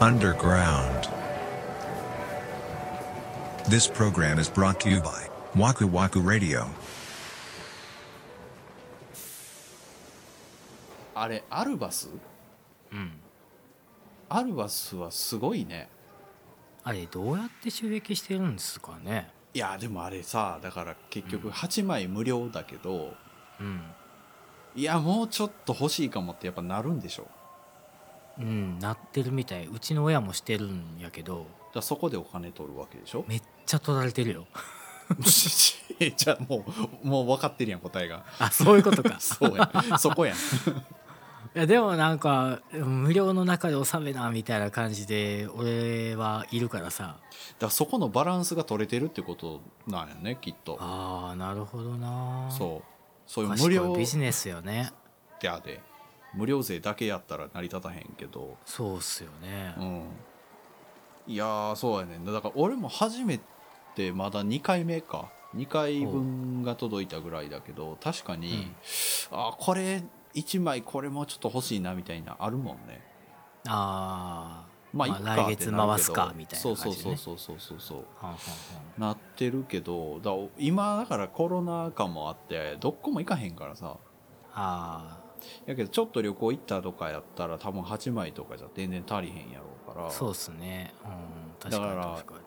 underground. This program is brought to you by Waku Waku Radio. あれアルバス？うん。アルバスはすごいね。あれどうやって収益してるんですかね？いやでもあれさだから結局8枚無料だけど、うん。いやもうちょっと欲しいかもってやっぱなるんでしょ？うんなってるみたい。うちの親もしてるんやけど。らそこでお金取るわけでしょ？めっちゃ取られてるよ。じゃあもうもう分かってるやん答えが。あそういうことか。そうや。んそこやん。いやでもなんか無料の中で納めなみたいな感じで俺はいるからさ。だからそこのバランスが取れてるってことなんやねきっと。あーなるほどな。そう。そういう無賢料いビジネスよね。やで無料税だけやったら成り立たへんけど。そうっすよね。うん。いやーそうやねんだから俺も初めてまだ2回目か。2回分が届いたぐらいだけど確かに、あーこれ1枚これもうちょっと欲しいなみたいなあるもんね。ああ、まあ来月回すかみたいなそう感じでね。そうそうそうそうそうなってるけどだ今だからコロナ禍もあってどっこも行かへんからさ。あやけどちょっと旅行行ったとかやったら多分8枚とかじゃ全然足りへんやろうから。あそうっすね。うん確かだからに確か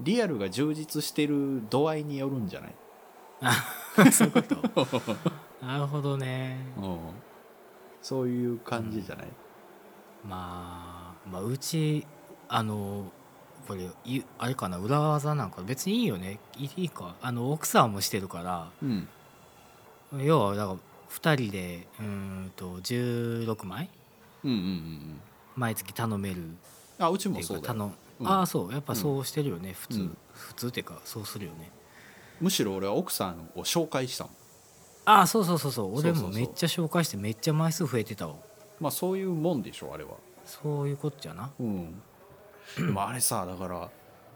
リリアルが充実してる度合いによるんじゃない、に そういうこと？なるほどね。うん、そういう感じじゃない、まあ、まあうちあのこれいあれかな？裏技なんか別にいいよね。いいいいか。あの奥さんもしてるから。うん。要はだから2人でうーんと16枚。うんうんうんうん。毎月頼める。あうちっていうもそうだ頼む、うん。ああそう。やっぱそうしてるよね、普通、うん。普通っていうかそうするよね。むしろ俺は奥さんを紹介したもん。ああそうそうそうそう。俺そうそうそう。もめっちゃ紹介してめっちゃ枚数増えてたわ。まあそういうもんでしょあれは。そういうことじゃな。うん。でもあれさだから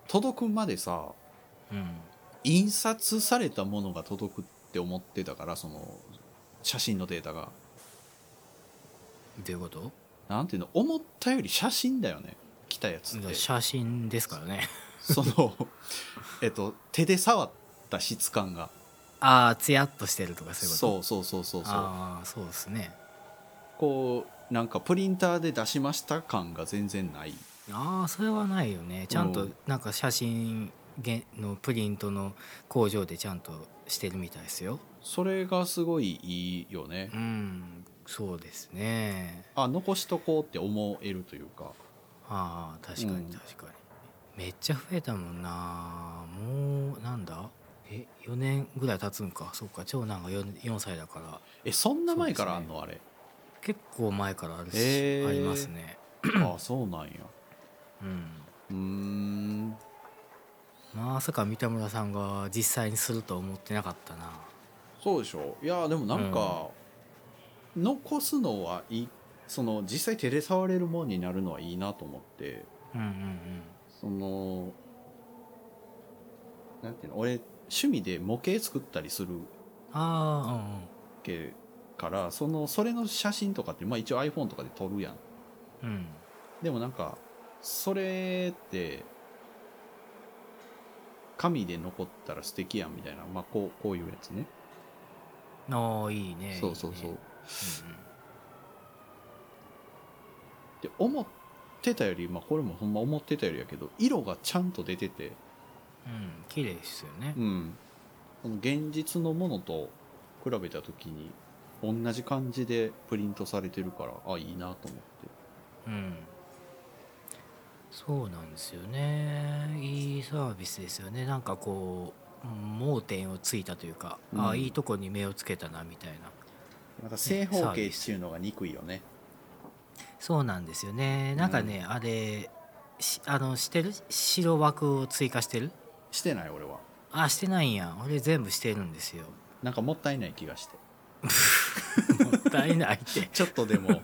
届くまでさうん。印刷されたものが届くって思ってたからその写真のデータが。どういうこと？なんていうの？思ったより写真だよね。来たやつって。写真ですからね。そのえっと手で触った質感が。ああツヤっとしてるとかそういうこと？そうそうそうそうそう。ああそうですね。こうなんかプリンターで出しました感が全然ない。ああそれはないよね。ちゃんとうん。なんか写真げのプリントの工場でちゃんとしてるみたいですよそれがすごいいいよね。うんそうですね。あ残しとこうって思えるというか。ああ確かうん。に確かに、めっちゃ増えたもんな。もうなんだ？え4年ぐらい経つんか。そっか長男が 4, 4歳だから。えそんな前からあんその、あれ？結構前からあるし、へーありますね。あそうなんや。うん。うーん。まさか三田村さんが実際にするとは思ってなかったなそうでしょ？いやでもなんか、残すのはいいその実際手で触れるもんになるのはいいなと思って。うんうんうん。そのなんていうの？俺趣味で模型作ったりするあけからそのそれの写真とかって、まあ、一応 iPhone とかで撮るやん。うん。でもなんかそれって紙で残ったら素敵やんみたいな、まあ、こうこういうやつねああいいねそうそうそう。いいねで思ってたより、まあ、これもほんま思ってたよりやけど色がちゃんと出てて。うん、うん、綺麗ですよね。うん。この現実のものと比べた時に同じ感じでプリントされてるからあいいなと思って。うん。そうなんですよね。いいサービスですよね。なんかこう盲点をついたというか、あうん。あいいとこに目をつけたなみたいな。また正方形っていうのが憎いよね。そうなんですよね。なんかね、あれしあのしてる？白枠を追加してる？してない俺は。あしてないんや。俺全部してるんですよ。なんかもったいない気がして。もったいないって。ちょっとでも。だ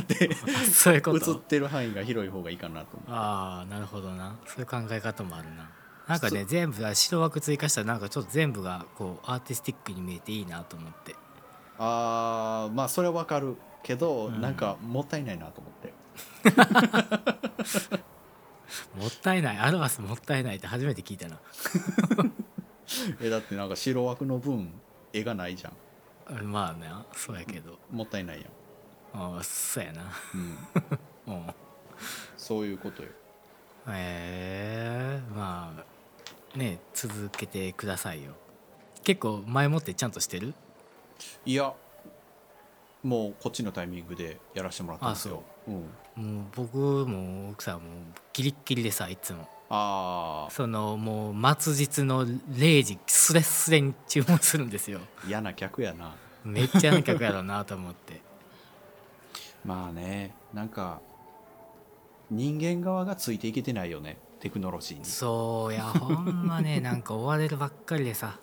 ってそういうこと？映ってる範囲が広い方がいいかなとああなるほどな。そういう考え方もあるななんかね全部白枠追加したらなんかちょっと全部がこうアーティスティックに見えていいなと思って。あーまあそれはわかるけど、うん。なんかもったいないなと思って。もったいない。アルバスもったいないって初めて聞いたな。えだってなんか白枠の分絵がないじゃん。まあねそうやけど。もったいないやん、あそうやな。うん、うん。そういうことよ。えー、まあね続けてくださいよ。結構前もってちゃんとしてる？いやもうこっちのタイミングでやらせてもらったんですよ。う。ん、もう僕も奥さんもギリッギリでさいつも。ああそのもう末日の0時スレスレに注文するんですよ。嫌な客やな。めっちゃな客やろうなと思って。まあねなんか人間側がついていけてないよねテクノロジーに。そうやほんまね なんか追われるばっかりでさ。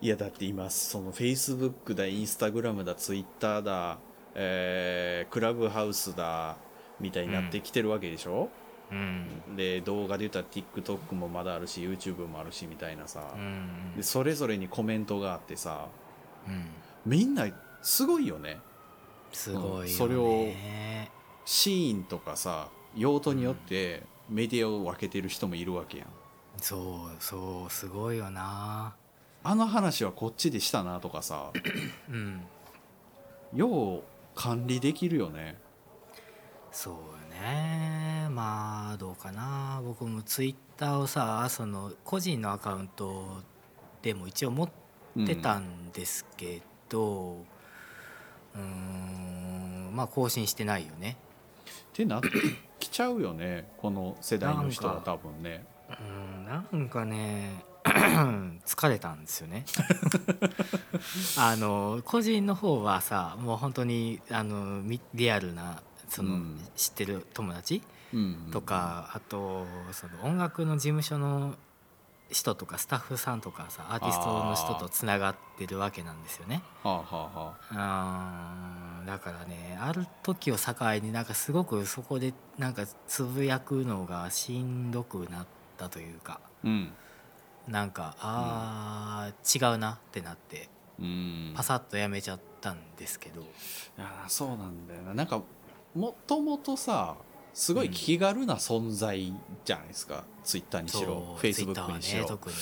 いやだって今そのフェイスブックだインスタグラムだツイッターだ、えークラブハウスだみたいになってきてるわけでしょ、うん。で動画で言ったら TikTok もまだあるし YouTube もあるしみたいなさ、うんでそれぞれにコメントがあってさ。うん。みんなすごいよね。すごいよね、それをシーンとかさ用途によってメディアを分けてる人もいるわけやん。そうそうすごいよな。あの話はこっちでしたなとかさ。うん。よう管理できるよね。そうよね。まあどうかな。僕もツイッターをさその個人のアカウントでも一応持ってたんですけどうーん。まあ更新してないよねってなってきちゃうよねこの世代の人は多分ね。うんなんかね 疲れたんですよね。あの個人の方はさもう本当にあのみリアルなその、うん。知ってる友達うん。とか、あとその音楽の事務所の人とかスタッフさんとかさアーティストの人とつながってるわけなんですよね。はあはあだからねある時を境になんかすごくそこでなんかつぶやくのがしんどくなったというかうん。なんかあー、違うなってなってうん。パサッとやめちゃったんですけど、いやそうなんだよな。なんかもともとさすごい気軽な存在じゃないですか、ツイッターにしろフェイスブックにしろ、ね特に、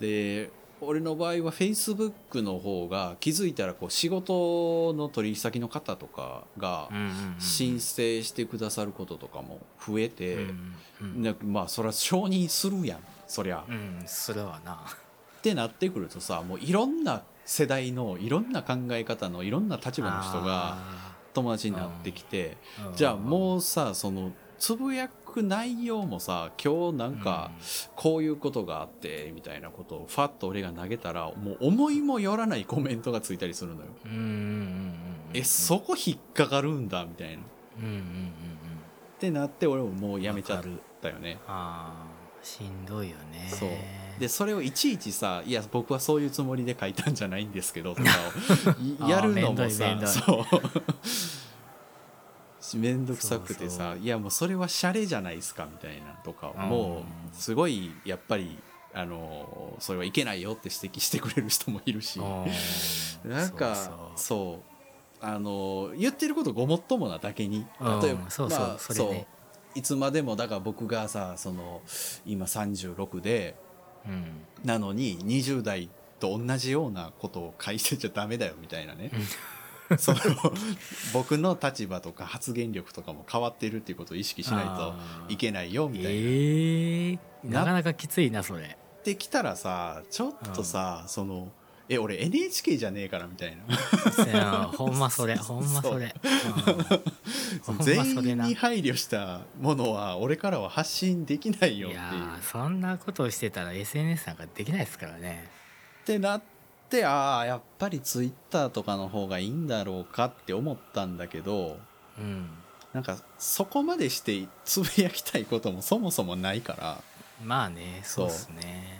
で俺の場合はフェイスブックの方が気づいたらこう仕事の取引先の方とかがうんうんうんうん申請してくださることとかも増えて、うんうんなまあそれは承認するやんそりゃ、っうんそれはな。てなってくるとさもういろんな世代のいろんな考え方のいろんな立場の人があ友達になってきて、ーじゃあもうさそのつぶやく内容もさ今日なんかこういうことがあってみたいなことをファッと俺が投げたらもう思いもよらないコメントがついたりするのよ。うん。うん。うん。うん。うんえそこ引っかかるんだみたいな。っうん。うん。うん。うん。てなって俺ももうやめちゃったよね。あーしんどいよね。そうでそれをいちいちさ「いや僕はそういうつもりで書いたんじゃないんですけど」とかを いやるのもあーめんどいめさ んどくさくてそうさ「いやもうそれはシャレじゃないですか」みたいなとかもうすごいやっぱりあのそれはいけないよって指摘してくれる人もいるし。うん。なんかそうそう。あの言ってることごもっともなだけにうん。例えばそうそうまあそれね。いつまでもだから僕がさその今36でなのに20代と同じようなことを書いてちゃダメだよみたいなね、その僕の立場とか発言力とかも変わってるっていうことを意識しないといけないよみたいな。えー、ななかなかきついなそれ。ってきたらさちょっとさ、そのえ俺 NHK じゃねえからみたいな。せやほんまそれほんまそれ。全それな員に配慮したものは俺からは発信できないよっていう。いやーそんなことをしてたら SNS なんかできないですからね。ってなってああやっぱりツイッターとかの方がいいんだろうかって思ったんだけどうん。なんかそこまでしてつぶやきたいこともそもそもないから。まあねそうっすね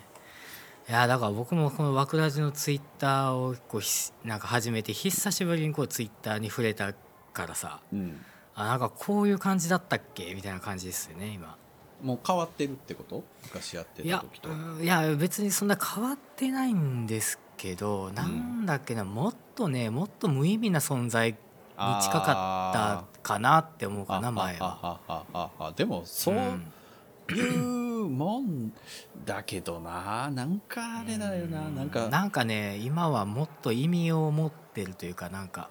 いやだから僕もこの枠ラジのツイッターをこうひなんか始めて久しぶりにこうツイッターに触れたからさ。うん。あなんかこういう感じだったっけ？みたいな感じですよね今。もう変わってるってこと？昔やってた時と。うんいや別にそんな変わってないんですけどなんだっけなもっとねもっと無意味な存在近かったかなって思うかな前は。はああああでもそういうもんだけどな。なんかあれだよな。うん。なんか。なんかね今はもっと意味を持ってるというかなんか、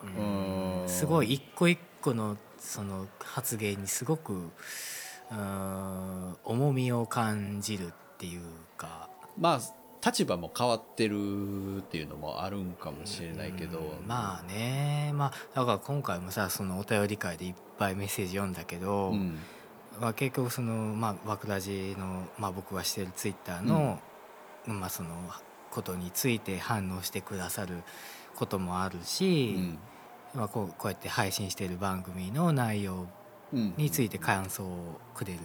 すごい一個一個のその発言にすごくうん重みを感じるっていうか。まあ立場も変わってるっていうのもあるんかもしれないけど、うんまあね。まあだから今回もさそのお便り会でいっぱいメッセージ読んだけど、うんまあ、結局そのまあラジの、まあ、僕がしてるツイッターの、まあそのことについて反応してくださることもあるし、うん。まあ、こうこうやって配信してる番組の内容うん。について感想をくれる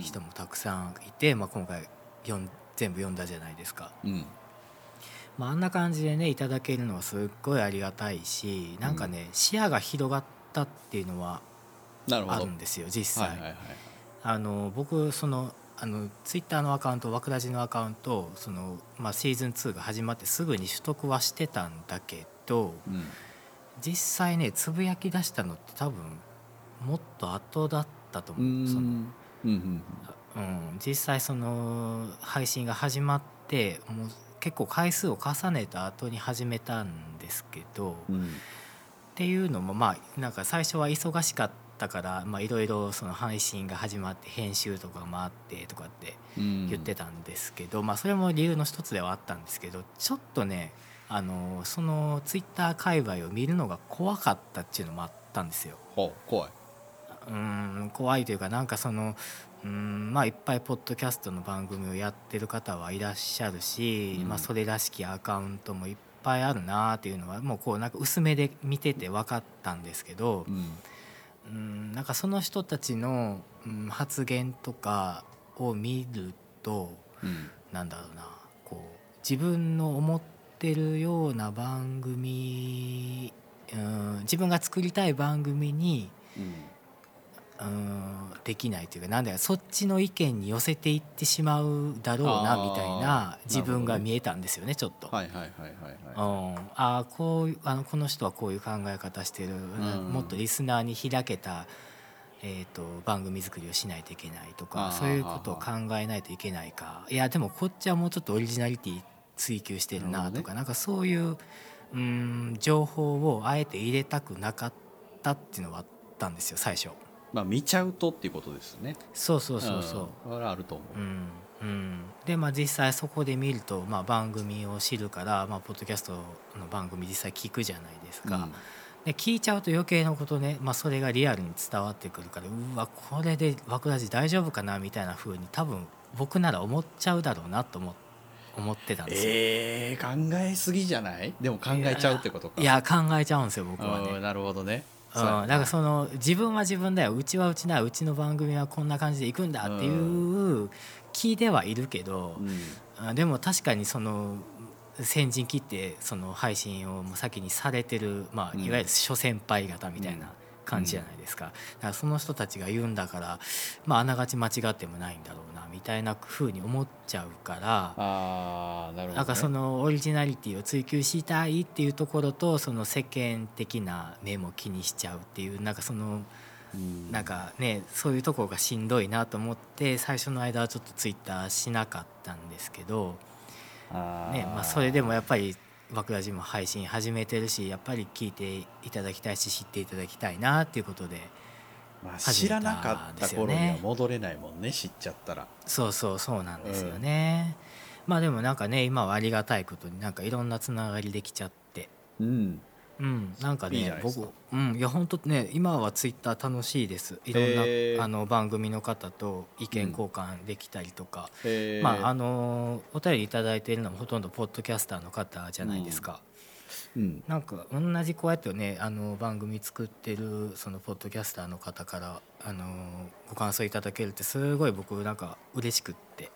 人もたくさんいて、まあ、今回読ん全部読んだじゃないですか、うん。まあ、あんな感じでねいただけるのはすっごいありがたいしなんかね、視野が広がったっていうのはあるんですよ実際。はいはいはいあの僕そのあのツイッターのアカウントワクラジのアカウントその、まあ、シーズン2が始まってすぐに取得はしてたんだけどうん。実際ねつぶやき出したのって多分もっと後だったとう。思う。そのんうんうん、実際その配信が始まってもう結構回数を重ねた後に始めたんですけど、っうん。ていうのもまあなんか最初は忙しかったからまあいろいろその配信が始まって編集とかもあってとかってうん。言ってたんですけど、まあそれも理由の一つではあったんですけどちょっとねあのそのツイッター界隈を見るのが怖かったっていうのもあったんですよ。怖い。うん怖いというかなんかそのうんまあいっぱいポッドキャストの番組をやってる方はいらっしゃるし、うん。まあ、それらしきアカウントもいっぱいあるなっていうのはもうこうなんか薄めで見てて分かったんですけどう、んうん、なんかその人たちの、うん、発言とかを見るとうん。なんだろうなこう自分の思ってるような番組、うん、自分が作りたい番組にうんうんできないというかなんだよそっちの意見に寄せていってしまうだろうなみたいな自分が見えたんですよねちょっと。はいはいはいはいはい。うん、あーこういうあのこの人はこういう考え方してる、ん。もっとリスナーに開けた、えー、と番組作りをしないといけないとかそういうことを考えないといけないか。いやでもこっちはもうちょっとオリジナリティ追求してるなとか、なんかそういううん情報をあえて入れたくなかったっていうのはあったんですよ最初。まあ見ちゃうとっていうことですね。そうそうそうそう。ん。これはあると思う。うん。うん、でまあ実際そこで見ると、まあ、番組を知るから、まあ、ポッドキャストの番組実際聞くじゃないですか、で聞いちゃうと余計なことね、まあ、それがリアルに伝わってくるからうわこれで枠ラジ大丈夫かなみたいな風に多分僕なら思っちゃうだろうなと思思ってたんですよ。えー、考えすぎじゃない？でも考えちゃうってことか。いや考えちゃうんですよ僕はね。うんなるほどねう。ん、だからその自分は自分だよ。うちはうちだうちの番組はこんな感じでいくんだっていう気ではいるけど、うん。あでも確かにその先陣切ってその配信をもう先にされてる、まあ、うん。いわゆる諸先輩方みたいな感じじゃないですか,、だからその人たちが言うんだから、まあ、あながち間違ってもないんだろうなみたいな風に思っちゃうから。ああなるほど、ね、なんかそのオリジナリティを追求したいっていうところとその世間的な目も気にしちゃうっていうなんかそのうんなんかねそういうところがしんどいなと思って最初の間はちょっとツイッターしなかったんですけど、ねまあ、それでもやっぱり「バクラジ」も配信始めてるしやっぱり聞いていただきたいし知っていただきたいなっていうことでまあ、知らなかった頃には戻れないもんね知っちゃったら。そうそうそうなんですよね。まあでもなんかね今はありがたいことになんかいろんなつながりできちゃって。うん。うん、なんかね僕うんいや本当ね今はツイッター楽しいです。いろんな、あの番組の方と意見交換できたりとか、えー。まああのお便り頂いただいているのもほとんどポッドキャスターの方じゃないですか、うん。なんか同じこうやってねあの番組作ってるそのポッドキャスターの方からあのご感想いただけるってすごい僕なんか嬉しくって、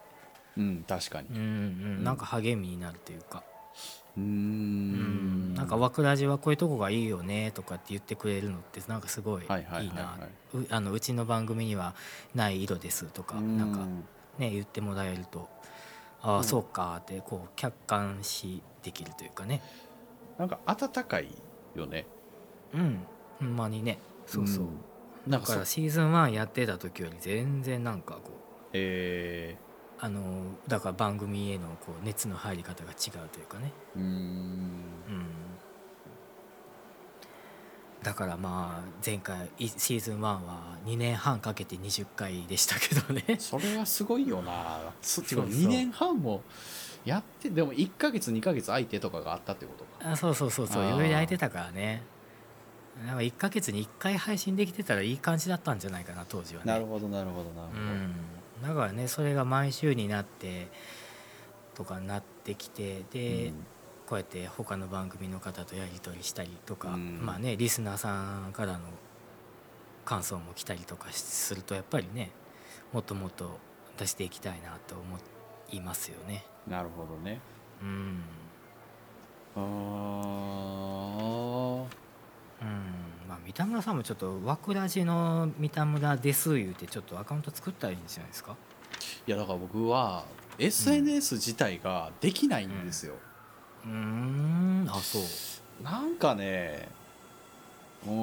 うん確かに。うんうん、なんか励みになるというか。うーうん。んなんか「わくらじはこういうとこがいいよね」とかって言ってくれるのってなんかすごいいいはいはいはい。はな。うあのうちの番組にはない色ですとかうん。なんかね言ってもらえるとああそうかってこう客観視できるというかねなんか温かいよね。うん。うほんまにね。そうそう、ん。なんだからシーズン1やってた時より全然なんかこうえあのだから番組へのこう熱の入り方が違うというかね、ー、うーん。うん、だからまあ前回いシーズン1は2年半かけて20回でしたけどね。それはすごいよな。そそう。そう2年半もやってでも1ヶ月2ヶ月空いてとかがあったってことか。あそうそうそうそう。いろいろ空いてたからね。なんか1ヶ月に1回配信できてたらいい感じだったんじゃないかな当時はね。なるほどなるほどなるほど、うん、だからねそれが毎週になってとかなってきてで、うん。こうやって他の番組の方とやり取りしたりとか、うん。まあねリスナーさんからの感想も来たりとかするとやっぱりねもっともっと出していきたいなと思いますよね。なるほどね。うん。あー。うん。まあ、三田村さんもちょっと「わくらじの三田村です」言うてちょっとアカウント作ったらいいんじゃないですか？いやだから僕は SNS 自体ができないんですよ、うーん。あそう。なんかねうーん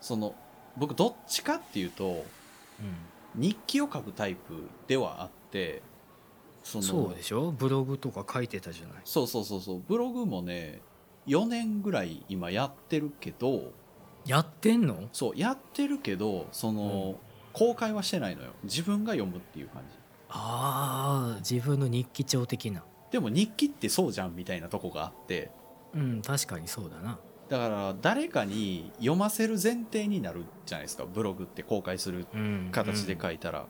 その僕どっちかっていうとうん日記を書くタイプではあってそのそうでしょ？ブログとか書いてたじゃない。そうそうそうそう。ブログもね4年ぐらい今やってるけどやってんの？そうやってるけどその、公開はしてないのよ。自分が読むっていう感じ。ああ自分の日記帳的な。でも日記ってそうじゃんみたいなとこがあって。うん確かにそうだなだから誰かに読ませる前提になるじゃないですかブログって公開するうん形で書いたら、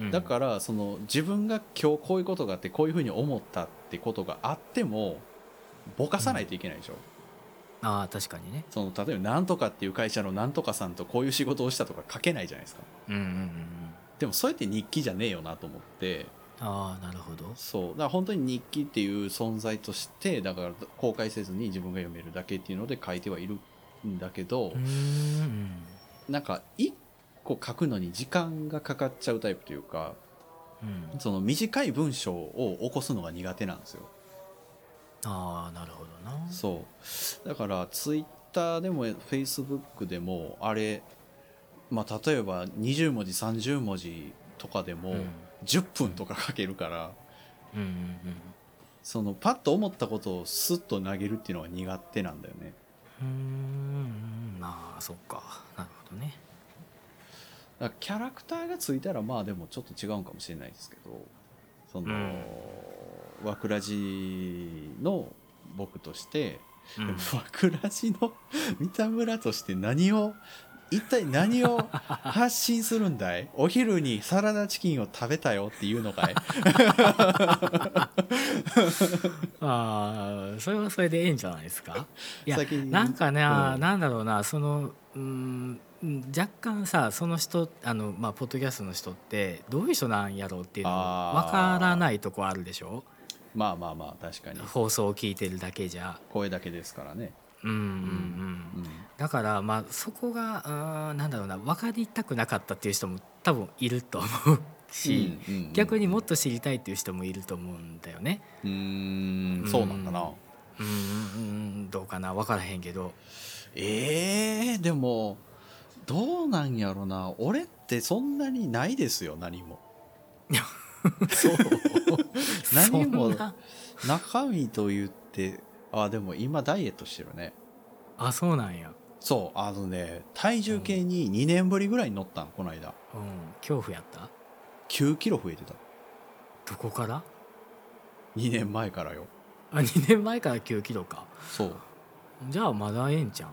うんだからその自分が今日こういうことがあってこういうふうに思ったってことがあってもぼかさないといけないでしょ、ああ確かにね。その例えばなんとかっていう会社のなんとかさんとこういう仕事をしたとか書けないじゃないですか。うんうんうんうん。でもそうやって日記じゃねえよなと思ってああなるほど。そう。だから本当に日記っていう存在としてだから公開せずに自分が読めるだけっていうので書いてはいるんだけど、うーん。なんか一個書くのに時間がかかっちゃうタイプというかうん。その短い文章を起こすのが苦手なんですよ。ああなるほどな。そう。だからツイッターでもフェイスブックでもあれまあ例えば20文字30文字とかでもうん10分とか書けるから、うんうんうん。そのパッと思ったことをスッと投げるっていうのが苦手なんだよね。うーん。まあそっか。なるほどね。キャラクターがついたらまあでもちょっと違うんかもしれないですけどその、うん。わくらじの僕として、うん。わくらじの 三田村として何を一体何を発信するんだい？お昼にサラダチキンを食べたよっていうのかい？ああそれはそれでええんじゃないですか？いやなんかね、うん。なんだろうなそのうーん若干さその人あのまあポッドキャストの人ってどういう人なんやろうっていうの分からないとこあるでしょ？まあまあまあ確かに。放送を聞いてるだけじゃ。声だけですからね、うんうんうんうん。だからまあそこがうーんなんだろうな分かりたくなかったっていう人も多分いると思うし、うんうんうん。逆にもっと知りたいっていう人もいると思うんだよね。うーん。そうなんだな、うんうんうん。どうかな？分からへんけど。えー、でもどうなんやろな。俺ってそんなにないですよ何も。そう。何もそんな。中身と言ってあでも今ダイエットしてるね。あそうなんや、うん、そうあのね体重計に2年ぶりぐらいに乗ったのこの間。恐怖やった？9キロ増えてた。どこから？2年前からよ。あ2年前から9キロか。そう。じゃあまだええんちゃん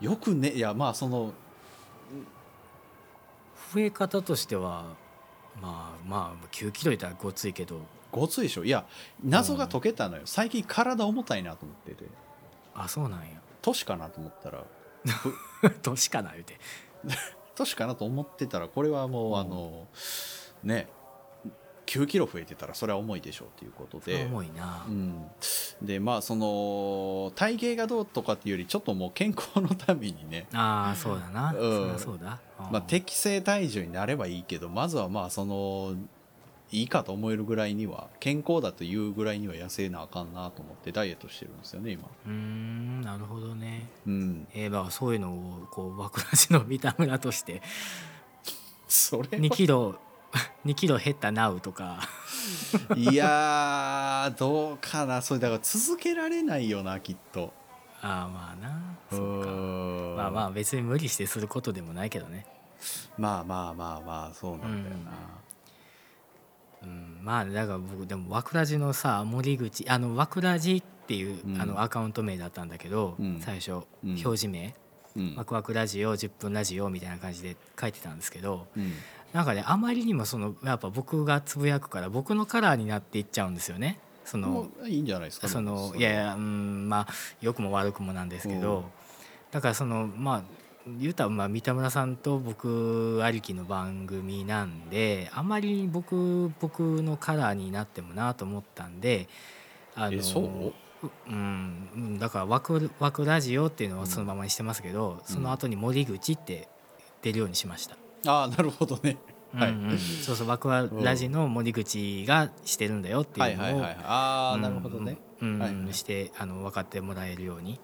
よくねいやまあその増え方としてはまあまあ9キロいったらごついけどごついでしょ。いや謎が解けたのよ。最近体重たいなと思ってて。あそうなんや。年かなと思ったら。年かな言うて。年かなと思ってたらこれはもう、うん。あのね9キロ増えてたらそれは重いでしょうっていうことで。重いな。うん、でまあその体型がどうとかっていうよりちょっともう健康のためにね、ああそうだな、うん。そそうだ、うんまあ、適正体重になればいいけどまずはまあそのいいかと思えるぐらいには健康だというぐらいには痩せなあかんなと思ってダイエットしてるんですよね今。うーんなるほどね。うん。えー、まあそういうのをこう枠ラジの三田村として。それ2キロ 2キロ減ったなうとか。いやーどうかな。それだから続けられないよなきっと。ああまあな。うそうか。まあまあ別に無理してすることでもないけどね。まあまあまあまあそうなんだよな、うんまあだから僕でも枠ラジのさ森口あの枠ラジっていう、うん。あのアカウント名だったんだけど、うん。最初、うん。表示名。うん。ワクワクラジオ10分ラジオみたいな感じで書いてたんですけどうん。なんかねあまりにもそのやっぱ僕がつぶやくから僕のカラーになっていっちゃうんですよね。そのいいんじゃないですかそのれいやいやうんまあ良くも悪くもなんですけうん。どだからそのまあ言うたらまあ三田村さんと僕ありきの番組なんであんまり僕僕のカラーになってもなと思ったんであえそう？うんうんだから枠「枠ラジオ」っていうのをそのままにしてますけど、その後に「森口」って出るようにしました。ああなるほどね。はい、うん。うんそうそう枠はラジの森口がしてるんだよってはいいうはいのをはいああなるほどね、うんうんはいはい。してあの分かってもらえるように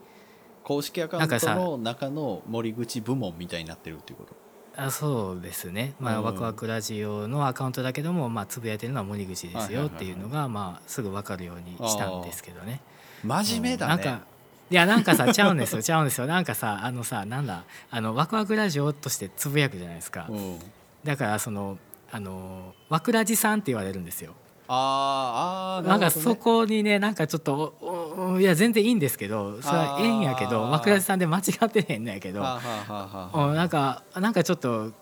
公式アカウントの中の森口部門みたいになってるっていうこと？あそうですね、まあうんワクワクラジオのアカウントだけども、まあ、つぶやいてるのは森口ですよっていうのが、まあ、すぐ分かるようにしたんですけどね。真面目だね、うん。なんかいやなんかさちゃうんですよちゃうんですよ。なんかさあのさなんだあのワクワクラジオとしてつぶやくじゃないですか、うん、だからそのあのワクラジさんって言われるんですよあーあーなんかそこにねなんかちょっといや全然いいんですけどそれはええんやけどあー。ワクラジさんで間違ってへんのやけどなんかなんかちょっと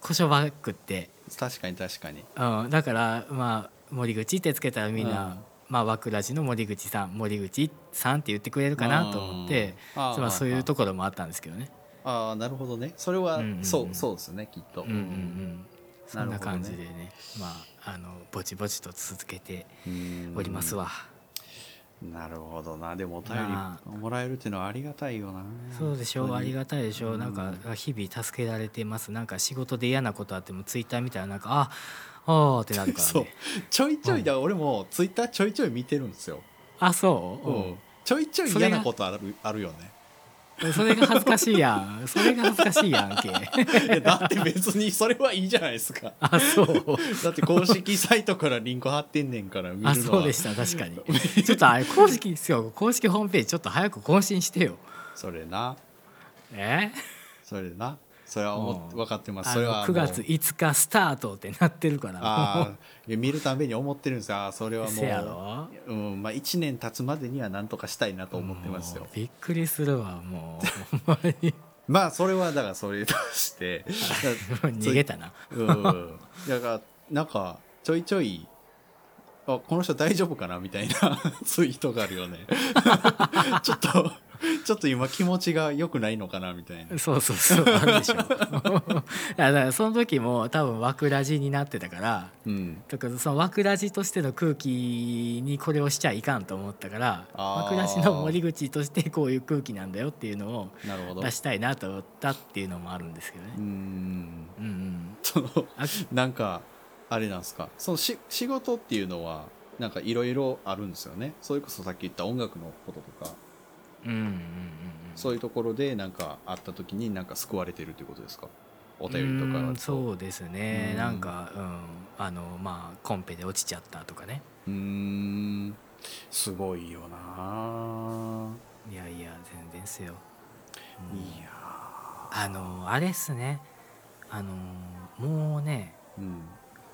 こしょばくって、確かに確かに。うん、だからまあ森口ってつけたらみんな、うん。まあワクラジの森口さん森口さんって言ってくれるかなと思って、うんあーまあ、そういうところもあったんですけどね。ああなるほどね。それは、うんうんうん。そうそうですねきっと、うんうんうん。そんな感じでね。まああのぼちぼちと続けてうん。おりますわ。なるほどな。でもお便まりもらえるっていうのはありがたいよな。そうでしょう。ありがたたいでしょう、うん。なんか日々助けられてます。なんか仕事で嫌なことあってもツイッター見たらなんかああーってなるから そう。ねちょいちょいだ。から俺もツイッターちょいちょい見てるんですよ、あそう、うん。ちょいちょい嫌なことあるあるよねそれが恥ずかしいやん。それが恥ずかしいやんけ。いやだって別にそれはいいじゃないですか。あそう。だって公式サイトからリンク貼ってんねんから見るのは。あそうでした。確かに。ちょっとあれ公式ですよ公式ホームページちょっと早く更新してよ。それな。え？それなそれは思っうん。分かってます。それは9月5日スタートってなってるから。ああいや見るたびに思ってるんですよ。それはもう、うんまあ、1年経つまでには何とかしたいなと思ってますよ。びっくりするわもう。ほんまにまあそれはだからそれとして。逃げたな。うん。だからなんかちょいちょいあこの人大丈夫かな？みたいなツイートがあるよね。ちょっと ちょっと今気持ちが良くないのかなみたいな。そうそうそう。あるでしょ だからその時も多分枠ラジになってたからうん。だからその枠ラジとしての空気にこれをしちゃいかんと思ったから枠ラジの森口としてこういう空気なんだよっていうのをなるほど。出したいなと思ったっていうのもあるんですけどね。う。ん。うんうん、そのあなんかあれなんですか？そのし仕事っていうのはなんかいろいろあるんですよね。それこそさっき言った音楽のこととかうんうんうんうん。そういうところでなんかあった時になんか救われてるってことですか？お便りとかそうですね、うん。なんか、うん、あのまあコンペで落ちちゃったとかね。うーん。すごいよな。いやいや全然ですよ、いうん。やあのあれっすね。あのもうねーうん。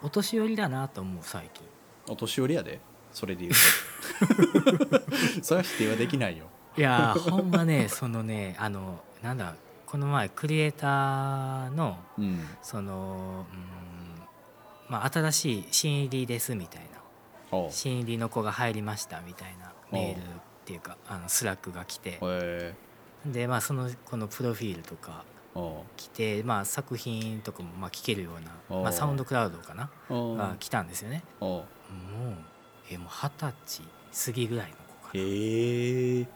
お年寄りだなと思う最近。お年寄りやで。それで言うと。それは否定はできないよいやーほんまねそのねあのなんだこの前クリエイターのうん。そのうんまあ新しい新入りですみたいな。新入りの子が入りましたみたいなメールっていうかあのスラックが来て。へでまあそのこのプロフィールとか来て、まあ、作品とかもまあ聞けるような、おまあ、サウンドクラウドかなが来たんですよね。おう。もうえもう二十歳過ぎぐらいの子かへえ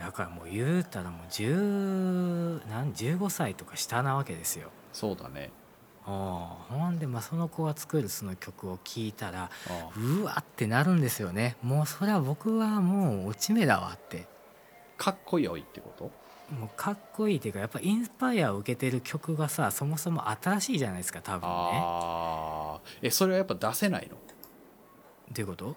だからもう言うたらもう10何15歳とか下なわけですよ。そうだね。ああほんでまあその子が作るその曲を聴いたらあうわってなるんですよね。もうそれは僕はもう落ち目だわって。かっこよいってこと？もうかっこいいっていうかやっぱインスパイアを受けてる曲がさそもそも新しいじゃないですか多分ね。ああえそれはやっぱ出せないの？どういうこと？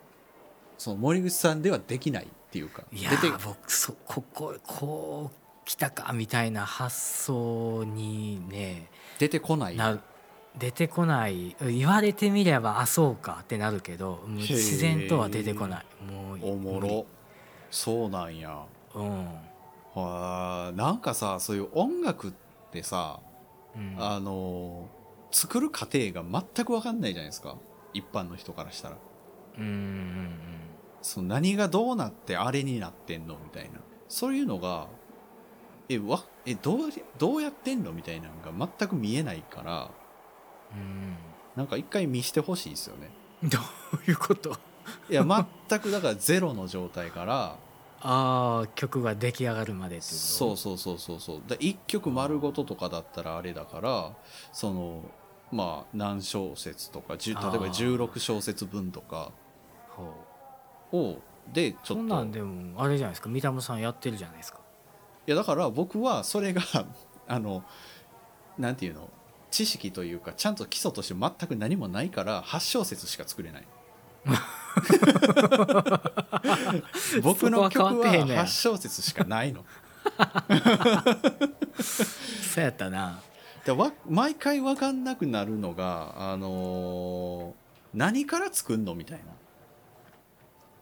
その森口さんではできない？っていうかいや出てー僕そこここう来たかみたいな発想にね出てこない？な出てこない。言われてみればあそうかってなるけど自然とは出てこない。もうおもろ。そうなんや。うん。はあなんかさそういう音楽ってさ、うん。あの作る過程が全く分かんないじゃないですか。一般の人からしたら。うんうんその何がどうなってあれになってんのみたいな。そういうのがえわえどうどうやってんのみたいなのが全く見えないからうん。なんか一回見してほしいですよね。う んどういうこと？いや全くだからゼロの状態からああ曲が出来上がるまでってこと？そうそうそうそうそう。だ1曲丸ごととかだったらあれだからそのまあ何小節とか10例えばあー16小節分とかほをでちょっと。んなんでもあれじゃないですか。三田村さんやってるじゃないですか。いやだから僕はそれがあのなんていうの？知識というかちゃんと基礎として全く何もないから8小節しか作れない。僕の曲はそこは変わってへんねや。8小節しかないの。そうやったな。でわ毎回分かんなくなるのがあのー何から作んの？みたいな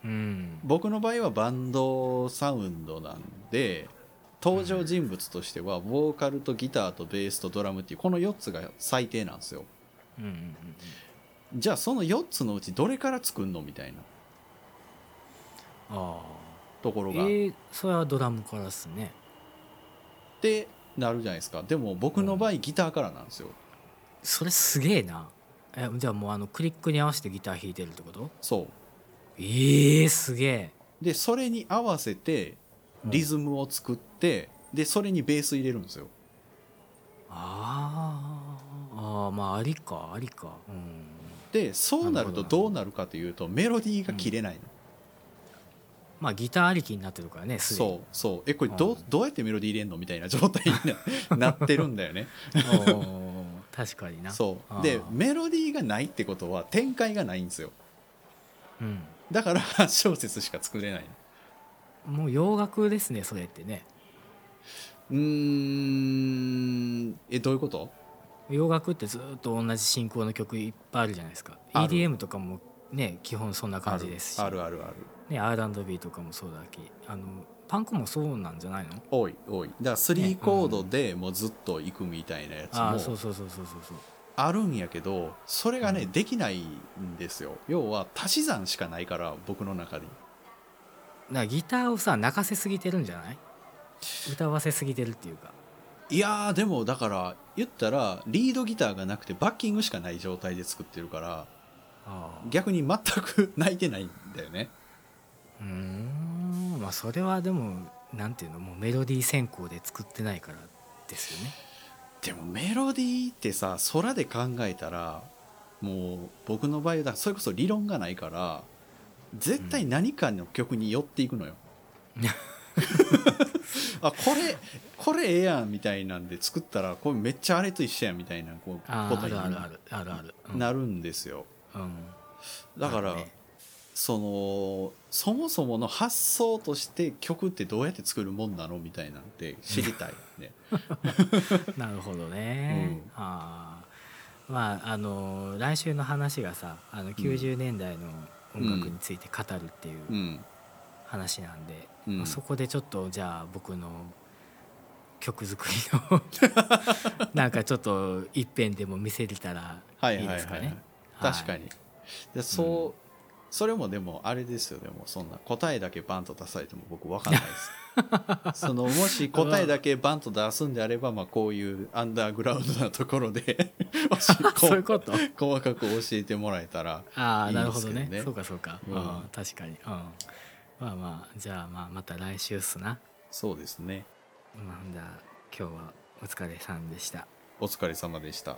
うん。僕の場合はバンドサウンドなんで登場人物としてはボーカルとギターとベースとドラムっていうこの4つが最低なんですよ。うんうんうんじゃあその4つのうちどれから作んのみたいな。あところが、あえー、それはドラムからっすね。ってなるじゃないですか。でも僕の場合ギターからなんですよ。それすげえな。えじゃあもうあのクリックに合わせてギター弾いてるってこと？そうええー、すげえ。ででそれに合わせてリズムを作ってでそれにベース入れるんですよ。あー。あーまあありかありか。うん。でそうなるとどど。うなるかというとメロディーが切れないの、まあギターありきになってるからねそうそう。えこれどううん。どうやってメロディー入れんのみたいな状態にななってるんだよね。確かにな。そう。でメロディーがないってことは展開がないんですよ。うんだから8小節しか作れないの。もう洋楽ですねそれってね。うーん。えどういうこと？洋楽ってずっと同じ進行の曲いっぱいあるじゃないですか。EDM とかもね基本そんな感じですし。ある。あるある。あるね、R&B とかもそうだけあのパンクもそうなんじゃないの？多い多い。だから3コードでもうずっと行くみたいなやつああそうもそうそうそうそうそうあるんやけどそれがね、うん。できないんですよ。要は足し算しかないから僕の中にだからギターをさ泣かせすぎてるんじゃない？歌わせすぎてるっていうか。いやーでもだから言ったらリードギターがなくてバッキングしかない状態で作ってるからあ逆に全く泣いてないんだよね。うーん。まあそれはでもなんていうの？もうメロディー先行で作ってないからですよねでもメロディーってさ空で考えたらもう僕の場合だそれこそ理論がないから絶対何かの曲に寄っていくのよ、あこれこれええやんみたいなんで作ったらこれめっちゃあれと一緒やんみたいなこうとになる。ん。ですよ。うん。だから、ね。そのそもそもの発想として曲ってどうやって作るもんなのみたいなんて知りたい。ね なるほどね、うん。ああまああの来週の話がさあの90年代の音楽について語るっていううん。話なんで、うん。まあそこでちょっとじゃあ僕の曲作りの なんかちょっと一遍でも見せれたらはいはいはい、いいですかね。確かはいに。でそう、それもでもあれですよでもそんな答えだけバンと出されても僕分かんないです。そのもし答えだけバンと出すんであれば、まあ、こういうアンダーグラウンドなところで そういうこと？細かく教えてもらえたらああいいなるほどね。ねそうかそうか、うん。うん確かに、うん、まあまあじゃあまあまた来週っすな。そうですね。まあじゃあ今日はお疲れさんでした。お疲れ様でした